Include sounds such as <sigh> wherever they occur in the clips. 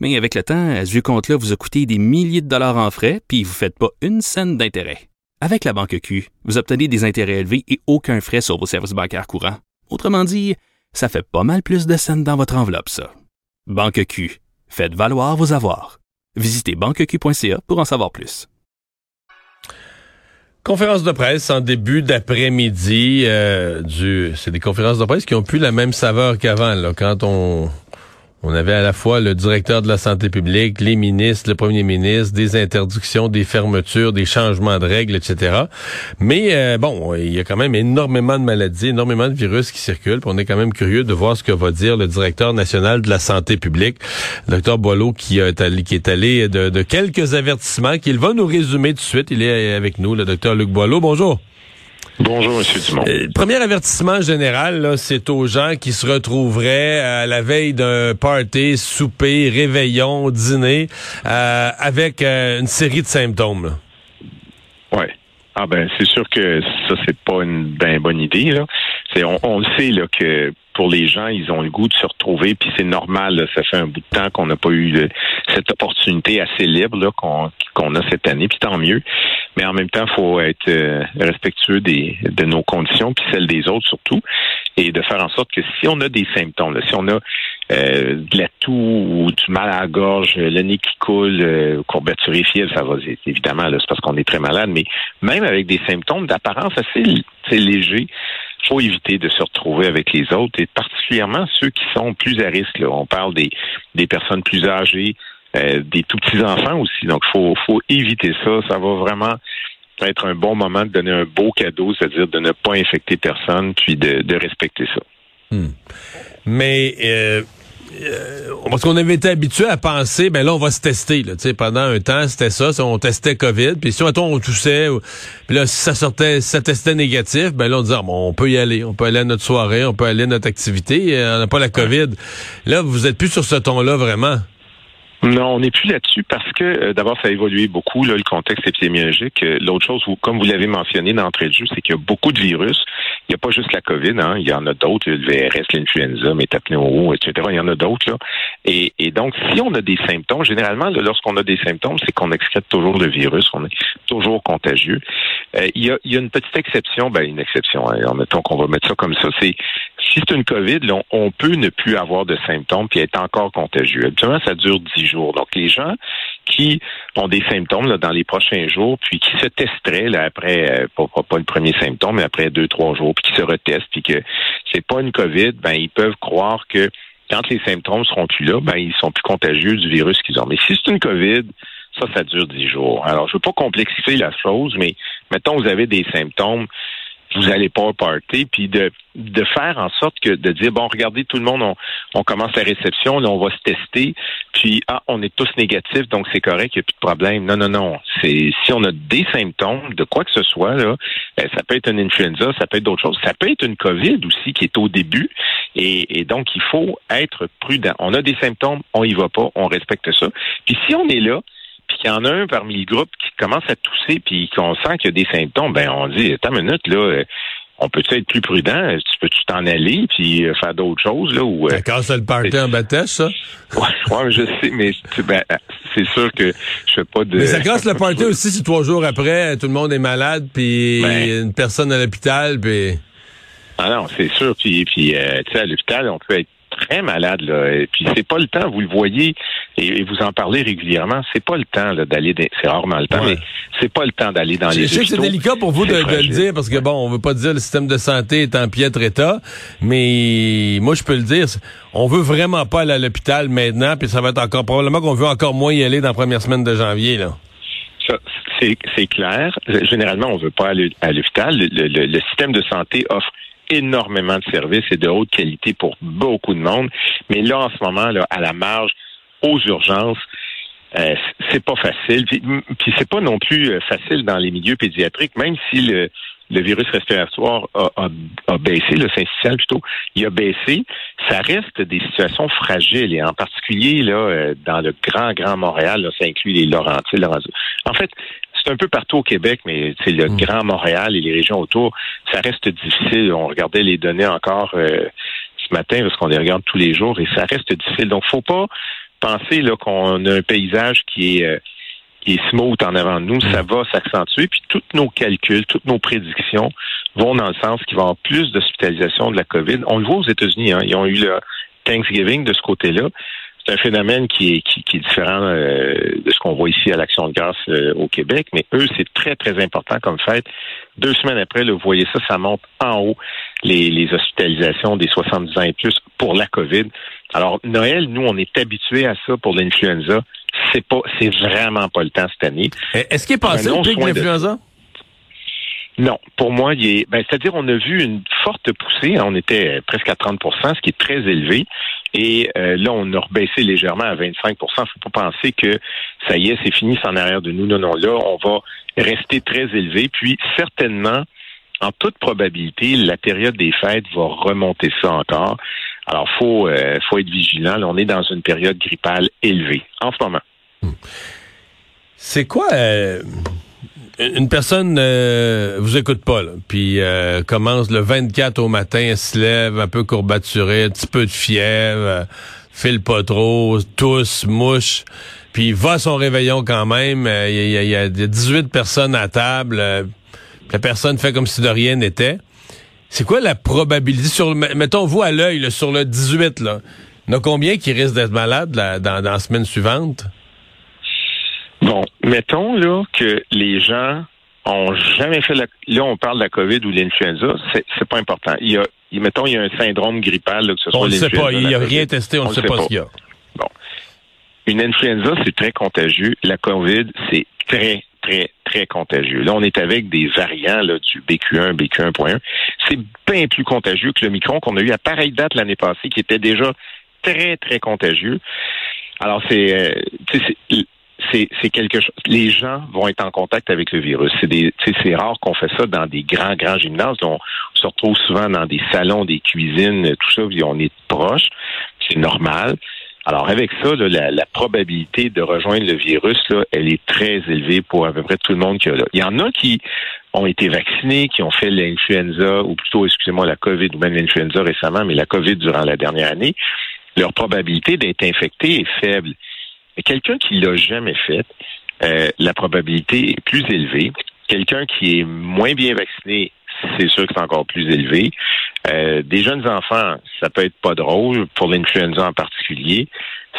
Mais avec le temps, ce vieux compte-là vous a coûté des milliers de dollars en frais, puis vous ne faites pas une scène d'intérêt. Avec la Banque Q, vous obtenez des intérêts élevés et aucun frais sur vos services bancaires courants. Autrement dit, ça fait pas mal plus de scènes dans votre enveloppe, ça. Banque Q. Faites valoir vos avoirs. Visitez banqueq.ca pour en savoir plus. Conférence de presse en début d'après-midi. Euh, du, c'est des conférences de presse qui ont plus la même saveur qu'avant. Là, quand on on avait à la fois le directeur de la santé publique, les ministres, le premier ministre, des interdictions, des fermetures, des changements de règles, etc. Mais euh, bon, il y a quand même énormément de maladies, énormément de virus qui circulent. on est quand même curieux de voir ce que va dire le directeur national de la santé publique, le docteur Boileau, qui, est allé, de quelques avertissements qu'il va nous résumer tout de suite. Il est avec nous, le docteur Luc Boileau. Bonjour. Bonjour, M. Dumont. Euh, premier avertissement général, c'est aux gens qui se retrouveraient à la veille d'un party, souper, réveillon, dîner, euh, avec euh, une série de symptômes. Oui. Ah ben c'est sûr que ça c'est pas une ben bonne idée là. C'est on, le sait là que pour les gens, ils ont le goût de se retrouver, puis c'est normal. ça fait un bout de temps qu'on n'a pas eu cette opportunité assez libre qu'on qu'on a cette année, puis tant mieux. Mais en même temps, faut être euh, respectueux des, de nos conditions, puis celles des autres surtout, et de faire en sorte que si on a des symptômes, là, si on a euh, de la toux ou du mal à la gorge, le nez qui coule, euh, courbature fièvre, ça va évidemment, c'est parce qu'on est très malade, mais même avec des symptômes d'apparence assez, assez légers, faut éviter de se retrouver avec les autres, et particulièrement ceux qui sont plus à risque. On parle des, des personnes plus âgées, euh, des tout petits enfants aussi. Donc, faut, faut éviter ça. Ça va vraiment être un bon moment de donner un beau cadeau, c'est-à-dire de ne pas infecter personne, puis de, de respecter ça. Hmm. Mais euh, euh, parce qu'on avait été habitué à penser, ben là, on va se tester. Là, pendant un temps, c'était ça, on testait COVID. Puis si, mettons, on toussait, puis là, si ça sortait, ça testait négatif, ben là, on disait, ah, bon, on peut y aller. On peut aller à notre soirée, on peut aller à notre activité. Euh, on n'a pas la COVID. Là, vous êtes plus sur ce ton-là, vraiment. Non, on n'est plus là-dessus parce que euh, d'abord, ça a évolué beaucoup, là, le contexte épidémiologique. Euh, l'autre chose, comme vous l'avez mentionné d'entrée de jeu, c'est qu'il y a beaucoup de virus. Il n'y a pas juste la COVID, hein, il y en a d'autres, le VRS, l'influenza, métapneumo, etc. Il y en a d'autres. Là. Et, et, donc, si on a des symptômes, généralement, lorsqu'on a des symptômes, c'est qu'on excrète toujours le virus, on est toujours contagieux. Euh, il, y a, il, y a, une petite exception, ben une exception, hein, mettons qu'on va mettre ça comme ça, c'est si c'est une COVID, on, peut ne plus avoir de symptômes puis être encore contagieux. Habituellement, ça dure dix jours. Donc, les gens qui ont des symptômes là, dans les prochains jours, puis qui se testeraient là, après, euh, pas, pas, le premier symptôme, mais après deux, trois jours, puis qui se retestent, puis que c'est pas une COVID, ben ils peuvent croire que quand les symptômes seront plus là, ben ils sont plus contagieux du virus qu'ils ont. Mais si c'est une COVID, ça, ça dure dix jours. Alors, je veux pas complexifier la chose, mais mettons, vous avez des symptômes vous allez pas au party, puis de, de faire en sorte que de dire bon, regardez, tout le monde, on, on commence la réception, là, on va se tester, puis ah, on est tous négatifs, donc c'est correct, il n'y a plus de problème. Non, non, non. C'est si on a des symptômes de quoi que ce soit, là, ben, ça peut être une influenza, ça peut être d'autres choses. Ça peut être une COVID aussi qui est au début. Et, et donc, il faut être prudent. On a des symptômes, on y va pas, on respecte ça. Puis si on est là, puis qu'il y en a un parmi le groupe qui commence à tousser, puis qu'on sent qu'il y a des symptômes, ben on dit, attends une minute, là, euh, on peut être plus prudent? Tu peux-tu t'en aller puis euh, faire d'autres choses? Là, ou, euh, casse le party en bâtisse, ça? <laughs> ouais, je sais, mais ben, c'est sûr que je fais pas de... Mais ça casse le party <laughs> aussi si trois jours après, tout le monde est malade, puis ben. une personne à l'hôpital, puis... Ah non, c'est sûr. Puis, puis euh, tu sais, à l'hôpital, on peut être très malade. Là. Et puis c'est pas le temps, vous le voyez, et, vous en parlez régulièrement, c'est pas le temps d'aller, c'est rarement le temps, mais c'est pas le temps d'aller dans les Je sais que c'est délicat pour vous de, le dire, parce que bon, on veut pas dire le système de santé est en piètre état, mais moi je peux le dire, on veut vraiment pas aller à l'hôpital maintenant, puis ça va être encore, probablement qu'on veut encore moins y aller dans la première semaine de janvier, là. c'est clair. Généralement, on veut pas aller à l'hôpital. le système de santé offre énormément de services et de haute qualité pour beaucoup de monde. Mais là, en ce moment, là, à la marge, aux urgences, Euh, c'est pas facile. Puis, puis c'est pas non plus euh, facile dans les milieux pédiatriques, même si le, virus respiratoire a, baissé, le syncytial plutôt, il a baissé, ça reste des situations fragiles. Et en particulier, là, euh, dans le grand, grand Montréal, là, ça inclut les Laurentides, En fait, c'est un peu partout au Québec, mais c'est le mm. Grand Montréal et les régions autour, ça reste difficile. On regardait les données encore euh, ce matin parce qu'on les regarde tous les jours et ça reste difficile. Donc, faut pas penser là qu'on a un paysage qui est euh, qui est smooth en avant de nous, ça va s'accentuer. Puis tous nos calculs, toutes nos prédictions vont dans le sens qu'il va y avoir plus d'hospitalisation de la COVID. On le voit aux États-Unis, hein, ils ont eu le Thanksgiving de ce côté-là. C'est un phénomène qui est, qui, est différent euh, de ce qu'on voit ici à l'Action de grâce euh, au Québec, mais eux, c'est très, très important comme fait. Deux semaines après, vous voyez ça, ça monte en haut, les, les hospitalisations des 70 ans et plus pour la COVID. Alors, Noël, nous, on est habitués à ça pour l'influenza c'est pas, c'est vraiment pas le temps cette année. Est-ce qu'il est passé au pic de l'influenza? Non, pour moi, il est, ben, c'est-à-dire on a vu une forte poussée. Hein, on était presque à 30 ce qui est très élevé. Et euh, là, on a rebaissé légèrement à 25 Il faut pas penser que ça y est, c'est fini, c'est en arrière de nous. Non, non, là, on va rester très élevé. Puis certainement, en toute probabilité, la période des fêtes va remonter ça encore. Alors, faut euh, faut être vigilant. on est dans une période grippale élevée en ce moment. C'est quoi euh, une personne euh, vous écoute pas puis euh, commence le 24 au matin, se lève un peu courbaturé, un petit peu de fièvre, file pas trop, tousse, mouche, puis va à son réveillon quand même. Il y, a 18 personnes à table, la personne fait comme si de rien n'était. C'est quoi la probabilité sur mettons vous à l'œil sur le 18 là, il y en a combien qui risquent d'être malades dans la semaine suivante? Bon, mettons là que les gens ont jamais fait la. Là, on parle de la COVID ou de l'influenza, c'est, c'est pas important. Il y a, mettons, il y a un syndrome grippal, là, que ce soit On ne sait pas, il n'y a rien testé, on ne sait, pas, ce qu'il y a. Bon. Une influenza, c'est très contagieux. La COVID, c'est très, très, très contagieux. Là, on est avec des variants là, du BQ1, BQ1.1. C'est bien plus contagieux que le micron qu'on a eu à pareille date l'année passée, qui était déjà très, très contagieux. Alors, c'est, euh, c'est quelque chose. Les gens vont être en contact avec le virus. C'est c'est rare qu'on fait ça dans des grands grands gymnases. On se retrouve souvent dans des salons, des cuisines, tout ça. on est proche. C'est normal. Alors avec ça, la, la, probabilité de rejoindre le virus, là, elle est très élevée pour à peu près tout le monde qui a là. Il y en a qui ont été vaccinés, qui ont fait l'influenza, ou plutôt, excusez-moi, la COVID, ou même l'influenza récemment, mais la COVID durant la dernière année. Leur probabilité d'être infecté est faible. Quelqu'un qui l'a jamais fait, euh, la probabilité est plus élevée. Quelqu'un qui est moins bien vacciné, c'est sûr que c'est encore plus élevé. Euh, des jeunes enfants, ça peut être pas drôle pour l'influenza en particulier.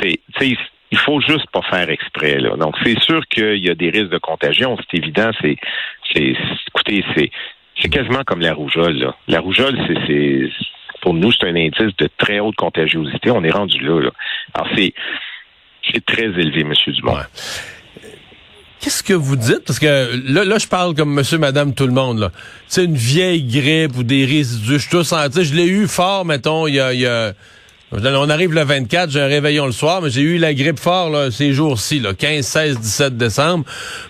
C'est, il faut juste pas faire exprès là. Donc c'est sûr qu'il y a des risques de contagion, c'est évident. C'est, c'est, écoutez, c'est, c'est quasiment comme la rougeole. Là. La rougeole, c'est, c'est, pour nous, c'est un indice de très haute contagiosité. On est rendu là. là. Alors c'est c'est très élevé, M. Dumont. Qu'est-ce que vous dites? Parce que là, là, je parle comme monsieur, madame, tout le monde. C'est une vieille grippe ou des résidus. Je, tout je l'ai eu fort, mettons, il y a... On arrive le 24, j'ai un réveillon le soir, mais j'ai eu la grippe fort là, ces jours-ci, là, 15, 16, 17 décembre.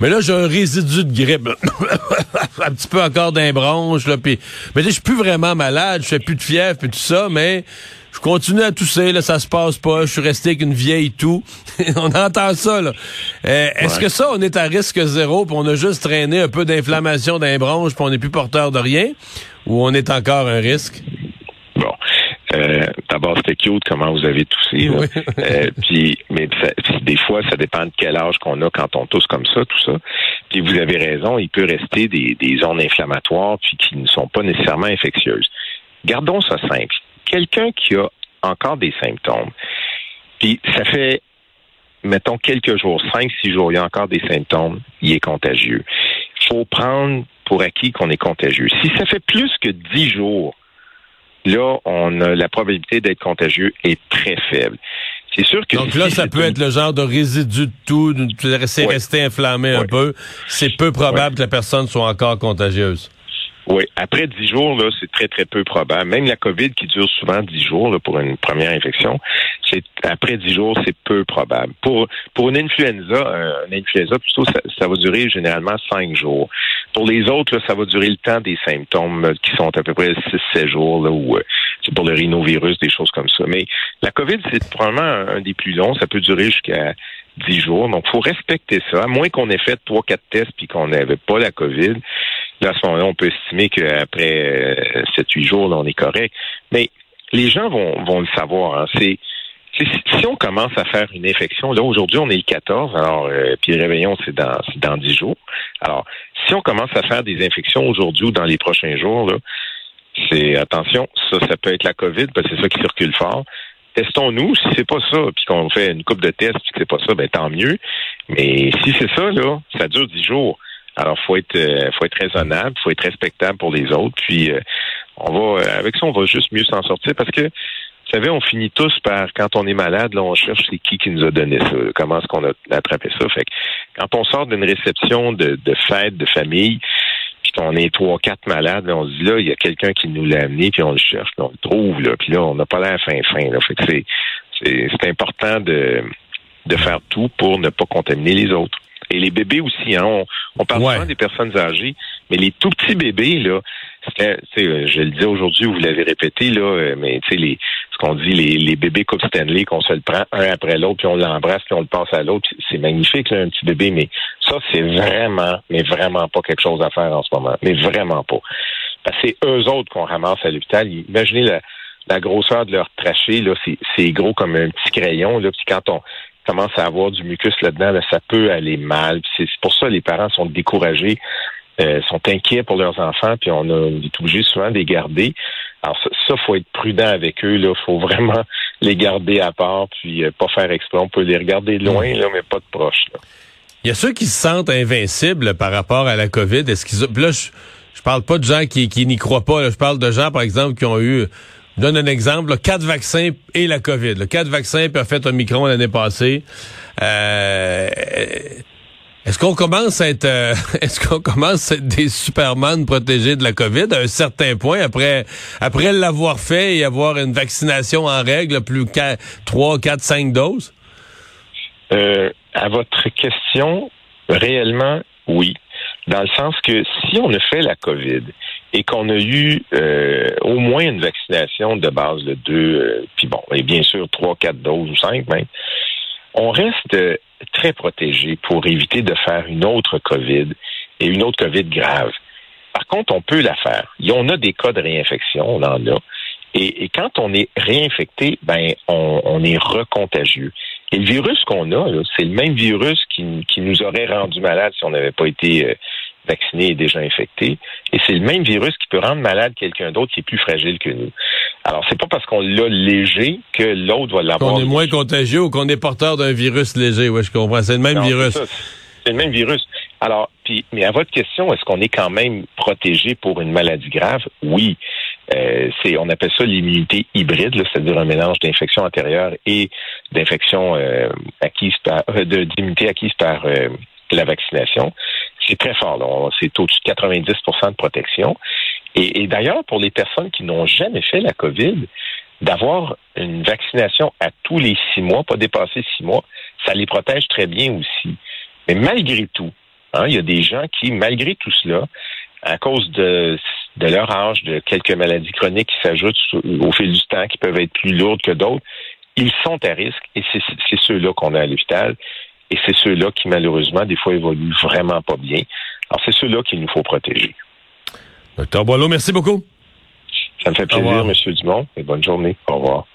Mais là, j'ai un résidu de grippe. <laughs> un petit peu encore d'un bronche. Là, pis... Mais je suis plus vraiment malade, je fais plus de fièvre et tout ça, mais je continue à tousser, là, ça se passe pas, je suis resté avec une vieille toux. <laughs> on entend ça, là. Euh, est-ce que ça, on est à risque zéro, puis on a juste traîné un peu d'inflammation d'un bronche, puis on n'est plus porteur de rien, ou on est encore un risque? Bon. Euh, D'abord, c'était cute comment vous avez toussé. euh, puis, mais des fois, ça dépend de quel âge qu'on a quand on tousse comme ça, tout ça. Puis vous avez raison, il peut rester des, des zones inflammatoires puis qui ne sont pas nécessairement infectieuses. Gardons ça simple quelqu'un qui a encore des symptômes, puis ça fait, mettons, quelques jours, cinq, six jours, il y a encore des symptômes, il est contagieux. Il faut prendre pour acquis qu'on est contagieux. Si ça fait plus que dix jours, là, on a la probabilité d'être contagieux est très faible. C'est sûr que Donc là, ça peut être le genre de résidu de tout, c'est resté inflammé un peu. C'est peu probable que la personne soit encore contagieuse. Oui, après dix jours, là, c'est très, très peu probable. Même la COVID qui dure souvent dix jours là, pour une première infection, c'est après dix jours, c'est peu probable. Pour pour une influenza, euh, une influenza plutôt, ça, ça, va durer généralement cinq jours. Pour les autres, là, ça va durer le temps des symptômes euh, qui sont à peu près six, sept jours, là, ou euh, c'est pour le rhinovirus, des choses comme ça. Mais la COVID, c'est probablement un des plus longs. Ça peut durer jusqu'à dix jours. Donc, faut respecter ça. À moins qu'on ait fait trois, quatre tests puis qu'on n'avait pas la COVID. À ce moment-là, on peut estimer qu'après 7-8 euh, jours, là, on est correct. Mais les gens vont, vont le savoir. Hein. C'est si on commence à faire une infection, là aujourd'hui on est le 14, alors euh, puis le réveillon c'est dans dans 10 jours. Alors si on commence à faire des infections aujourd'hui ou dans les prochains jours, c'est attention, ça ça peut être la COVID parce c'est ça qui circule fort. Testons-nous, si c'est pas ça, puis qu'on fait une coupe de tests, puis que c'est pas ça, ben tant mieux. Mais si c'est ça là, ça dure 10 jours. Alors, faut être, euh, faut être raisonnable, faut être respectable pour les autres. Puis, euh, on va, euh, avec ça, on va juste mieux s'en sortir parce que, vous savez, on finit tous par, quand on est malade, là, on cherche c'est qui qui nous a donné ça, comment est-ce qu'on a attrapé ça. Fait que, quand on sort d'une réception de, de fête, de famille, puis qu'on est trois, quatre malades, on se dit là, il y a quelqu'un qui nous l'a amené, puis on le cherche, puis on le trouve, là, puis là, on n'a pas l'air fin fin. Là. Fait que c'est, c'est, c'est important de, de faire tout pour ne pas contaminer les autres. Et les bébés aussi, hein, on, parle souvent des personnes âgées, mais les tout petits bébés, là, je le dis aujourd'hui, vous l'avez répété, là, euh, mais tu sais, ce qu'on dit, les, les bébés Coupe Stanley, qu'on se le prend un après l'autre, puis on l'embrasse, puis on le passe à l'autre, c'est magnifique, là, un petit bébé, mais ça, c'est vraiment, mais vraiment pas quelque chose à faire en ce moment. Mais vraiment pas. Parce que c'est eux autres qu'on ramasse à l'hôpital. Imaginez la, la grosseur de leur trachée, là, c'est gros comme un petit crayon, là, puis quand on commence à avoir du mucus là-dedans, ça peut aller mal. C'est pour ça que les parents sont découragés, euh, sont inquiets pour leurs enfants, puis on, a, est obligé souvent de les garder. Alors ça, ça faut être prudent avec eux. Il faut vraiment <laughs> les garder à part, puis euh, pas faire exprès. On peut les regarder de loin, là, mais pas de proche. Il y a ceux qui se sentent invincibles par rapport à la COVID. Est-ce qu'ils là, je, je parle pas de gens qui n'y croient pas. Je parle de gens, par exemple, qui ont eu donne un exemple, quatre vaccins et la COVID. Là. Quatre vaccins puis a fait un micron l'année passée. Euh, est-ce qu'on commence à être euh, <laughs> est-ce qu'on commence à être des Superman protégés de la COVID à un certain point après après l'avoir fait et avoir une vaccination en règle plus qu'à 3, 4, 5 doses? Euh, à votre question, réellement, oui. Dans le sens que si on a fait la COVID et qu'on a eu euh, au moins une vaccination de base de deux, euh, puis bon, et bien sûr trois, quatre doses ou cinq même, on reste très protégé pour éviter de faire une autre COVID et une autre COVID grave. Par contre, on peut la faire. Y en a des cas de réinfection, on en a. Et, quand on est réinfecté, ben on, est recontagieux. Et le virus qu'on a, c'est le même virus qui, qui, nous aurait rendu malade si on n'avait pas été vacciné et déjà infecté. Et c'est le même virus qui peut rendre malade quelqu'un d'autre qui est plus fragile que nous. Alors, c'est pas parce qu'on l'a léger que l'autre va l'avoir. Qu'on est moins contagieux ou qu'on est porteur d'un virus léger. Oui, je comprends. C'est le même virus. C'est le même virus. Alors, puis, mais à votre question, est-ce qu'on est quand même protégé pour une maladie grave? Oui. Euh, c'est, on appelle ça l'immunité hybride, c'est-à-dire un mélange d'infection antérieure et d'infection euh, acquise par, euh, d'immunité acquise par euh, la vaccination c'est très fort. C'est au-dessus de 90% de protection. Et, d'ailleurs, pour les personnes qui n'ont jamais fait la COVID, d'avoir une vaccination à tous les six mois, pas dépasser six mois, ça les protège très bien aussi. Mais malgré tout, hein, il y a des gens qui, malgré tout cela, à cause de, de leur âge, de quelques maladies chroniques qui s'ajoutent au fil du temps, qui peuvent être plus lourdes que d'autres, ils sont à risque et c'est ceux-là qu'on a à l'hôpital. Et c'est ceux-là qui, malheureusement, des fois, évoluent vraiment pas bien. Alors, c'est ceux-là qu'il nous faut protéger. Docteur Boileau, merci beaucoup. Ça me fait plaisir, M. Dumont, et bonne journée. Au revoir.